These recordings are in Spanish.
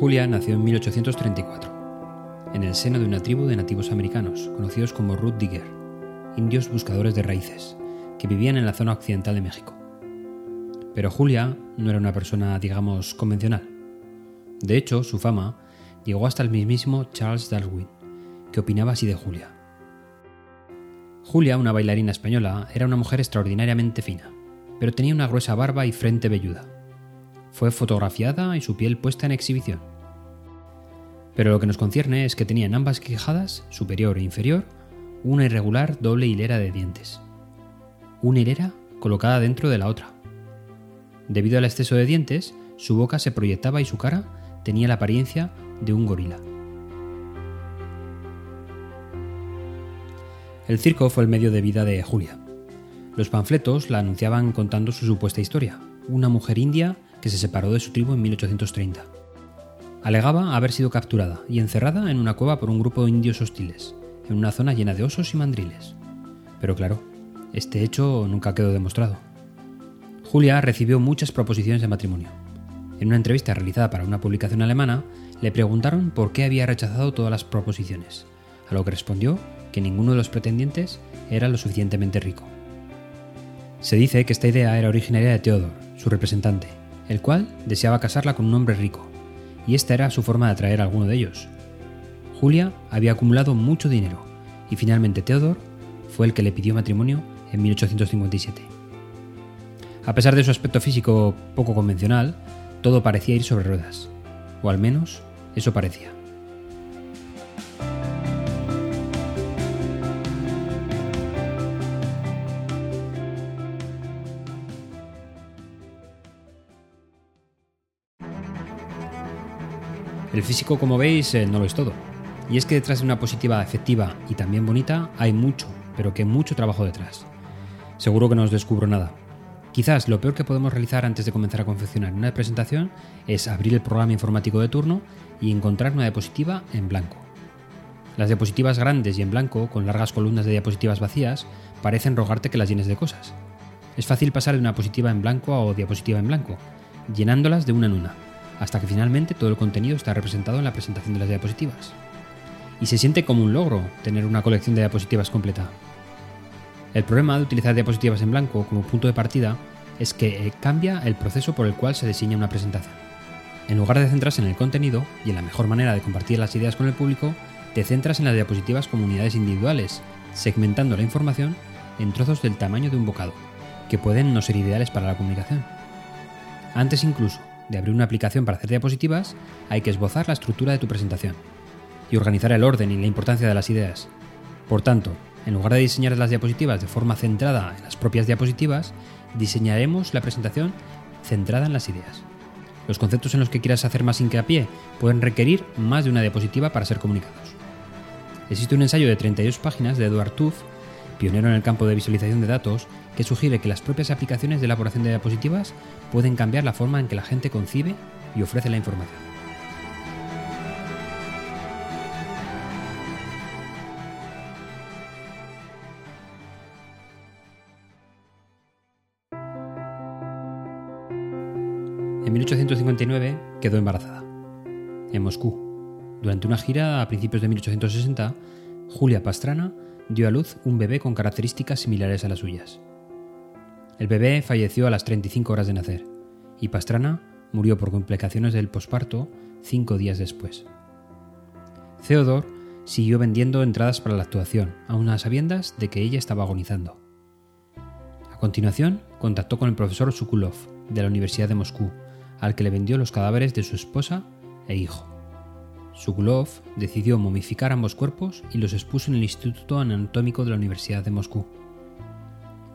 Julia nació en 1834, en el seno de una tribu de nativos americanos, conocidos como Root Digger, indios buscadores de raíces, que vivían en la zona occidental de México. Pero Julia no era una persona, digamos, convencional. De hecho, su fama llegó hasta el mismísimo Charles Darwin, que opinaba así de Julia. Julia, una bailarina española, era una mujer extraordinariamente fina, pero tenía una gruesa barba y frente velluda. Fue fotografiada y su piel puesta en exhibición. Pero lo que nos concierne es que tenía en ambas quijadas, superior e inferior, una irregular doble hilera de dientes. Una hilera colocada dentro de la otra. Debido al exceso de dientes, su boca se proyectaba y su cara tenía la apariencia de un gorila. El circo fue el medio de vida de Julia. Los panfletos la anunciaban contando su supuesta historia, una mujer india que se separó de su tribu en 1830. Alegaba haber sido capturada y encerrada en una cueva por un grupo de indios hostiles, en una zona llena de osos y mandriles. Pero claro, este hecho nunca quedó demostrado. Julia recibió muchas proposiciones de matrimonio. En una entrevista realizada para una publicación alemana, le preguntaron por qué había rechazado todas las proposiciones, a lo que respondió que ninguno de los pretendientes era lo suficientemente rico. Se dice que esta idea era originaria de Theodor, su representante, el cual deseaba casarla con un hombre rico, y esta era su forma de atraer a alguno de ellos. Julia había acumulado mucho dinero, y finalmente Theodor fue el que le pidió matrimonio en 1857. A pesar de su aspecto físico poco convencional, todo parecía ir sobre ruedas, o al menos eso parecía. El físico, como veis, eh, no lo es todo. Y es que detrás de una positiva efectiva y también bonita hay mucho, pero que mucho trabajo detrás. Seguro que no os descubro nada. Quizás lo peor que podemos realizar antes de comenzar a confeccionar una presentación es abrir el programa informático de turno y encontrar una diapositiva en blanco. Las diapositivas grandes y en blanco, con largas columnas de diapositivas vacías, parecen rogarte que las llenes de cosas. Es fácil pasar de una diapositiva en blanco a diapositiva en blanco, llenándolas de una en una, hasta que finalmente todo el contenido está representado en la presentación de las diapositivas. Y se siente como un logro tener una colección de diapositivas completa. El problema de utilizar diapositivas en blanco como punto de partida es que eh, cambia el proceso por el cual se diseña una presentación. En lugar de centrarse en el contenido y en la mejor manera de compartir las ideas con el público, te centras en las diapositivas como unidades individuales, segmentando la información en trozos del tamaño de un bocado, que pueden no ser ideales para la comunicación. Antes incluso de abrir una aplicación para hacer diapositivas, hay que esbozar la estructura de tu presentación y organizar el orden y la importancia de las ideas. Por tanto, en lugar de diseñar las diapositivas de forma centrada en las propias diapositivas, diseñaremos la presentación centrada en las ideas. Los conceptos en los que quieras hacer más hincapié pueden requerir más de una diapositiva para ser comunicados. Existe un ensayo de 32 páginas de Edward Tuff, pionero en el campo de visualización de datos, que sugiere que las propias aplicaciones de elaboración de diapositivas pueden cambiar la forma en que la gente concibe y ofrece la información. En 1859 quedó embarazada, en Moscú. Durante una gira a principios de 1860, Julia Pastrana dio a luz un bebé con características similares a las suyas. El bebé falleció a las 35 horas de nacer y Pastrana murió por complicaciones del posparto cinco días después. Theodor siguió vendiendo entradas para la actuación, a sabiendas de que ella estaba agonizando. A continuación, contactó con el profesor Sukulov de la Universidad de Moscú, al que le vendió los cadáveres de su esposa e hijo. Sukulov decidió momificar ambos cuerpos y los expuso en el Instituto Anatómico de la Universidad de Moscú.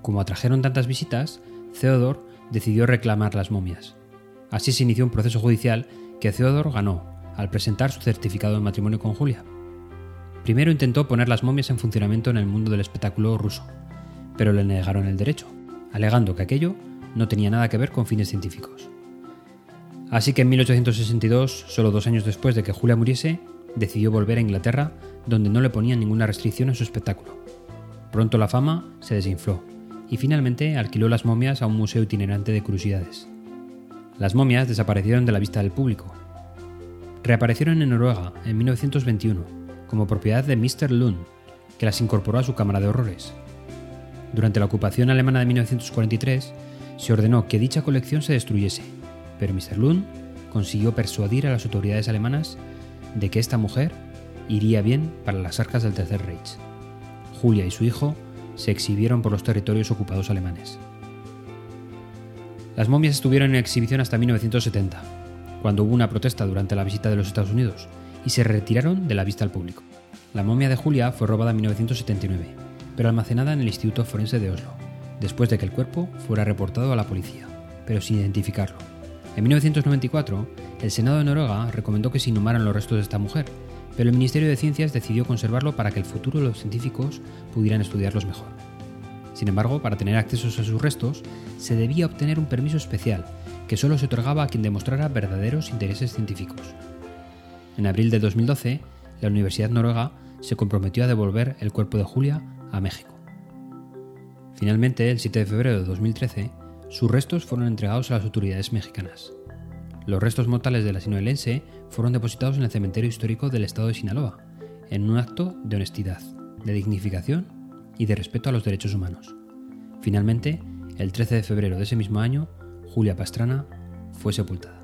Como atrajeron tantas visitas, Theodor decidió reclamar las momias. Así se inició un proceso judicial que Theodor ganó al presentar su certificado de matrimonio con Julia. Primero intentó poner las momias en funcionamiento en el mundo del espectáculo ruso, pero le negaron el derecho, alegando que aquello no tenía nada que ver con fines científicos. Así que en 1862, solo dos años después de que Julia muriese, decidió volver a Inglaterra, donde no le ponían ninguna restricción en su espectáculo. Pronto la fama se desinfló y finalmente alquiló las momias a un museo itinerante de curiosidades. Las momias desaparecieron de la vista del público. reaparecieron en Noruega en 1921 como propiedad de Mr. Lund, que las incorporó a su cámara de horrores. Durante la ocupación alemana de 1943, se ordenó que dicha colección se destruyese, pero Mr. Lund consiguió persuadir a las autoridades alemanas de que esta mujer iría bien para las arcas del Tercer Reich. Julia y su hijo se exhibieron por los territorios ocupados alemanes. Las momias estuvieron en exhibición hasta 1970, cuando hubo una protesta durante la visita de los Estados Unidos y se retiraron de la vista al público. La momia de Julia fue robada en 1979, pero almacenada en el Instituto Forense de Oslo, después de que el cuerpo fuera reportado a la policía, pero sin identificarlo. En 1994, el Senado de Noruega recomendó que se inhumaran los restos de esta mujer, pero el Ministerio de Ciencias decidió conservarlo para que el futuro de los científicos pudieran estudiarlos mejor. Sin embargo, para tener acceso a sus restos, se debía obtener un permiso especial, que solo se otorgaba a quien demostrara verdaderos intereses científicos. En abril de 2012, la Universidad Noruega se comprometió a devolver el cuerpo de Julia a México. Finalmente, el 7 de febrero de 2013, sus restos fueron entregados a las autoridades mexicanas. Los restos mortales de la sinaloense fueron depositados en el cementerio histórico del estado de Sinaloa, en un acto de honestidad, de dignificación y de respeto a los derechos humanos. Finalmente, el 13 de febrero de ese mismo año, Julia Pastrana fue sepultada.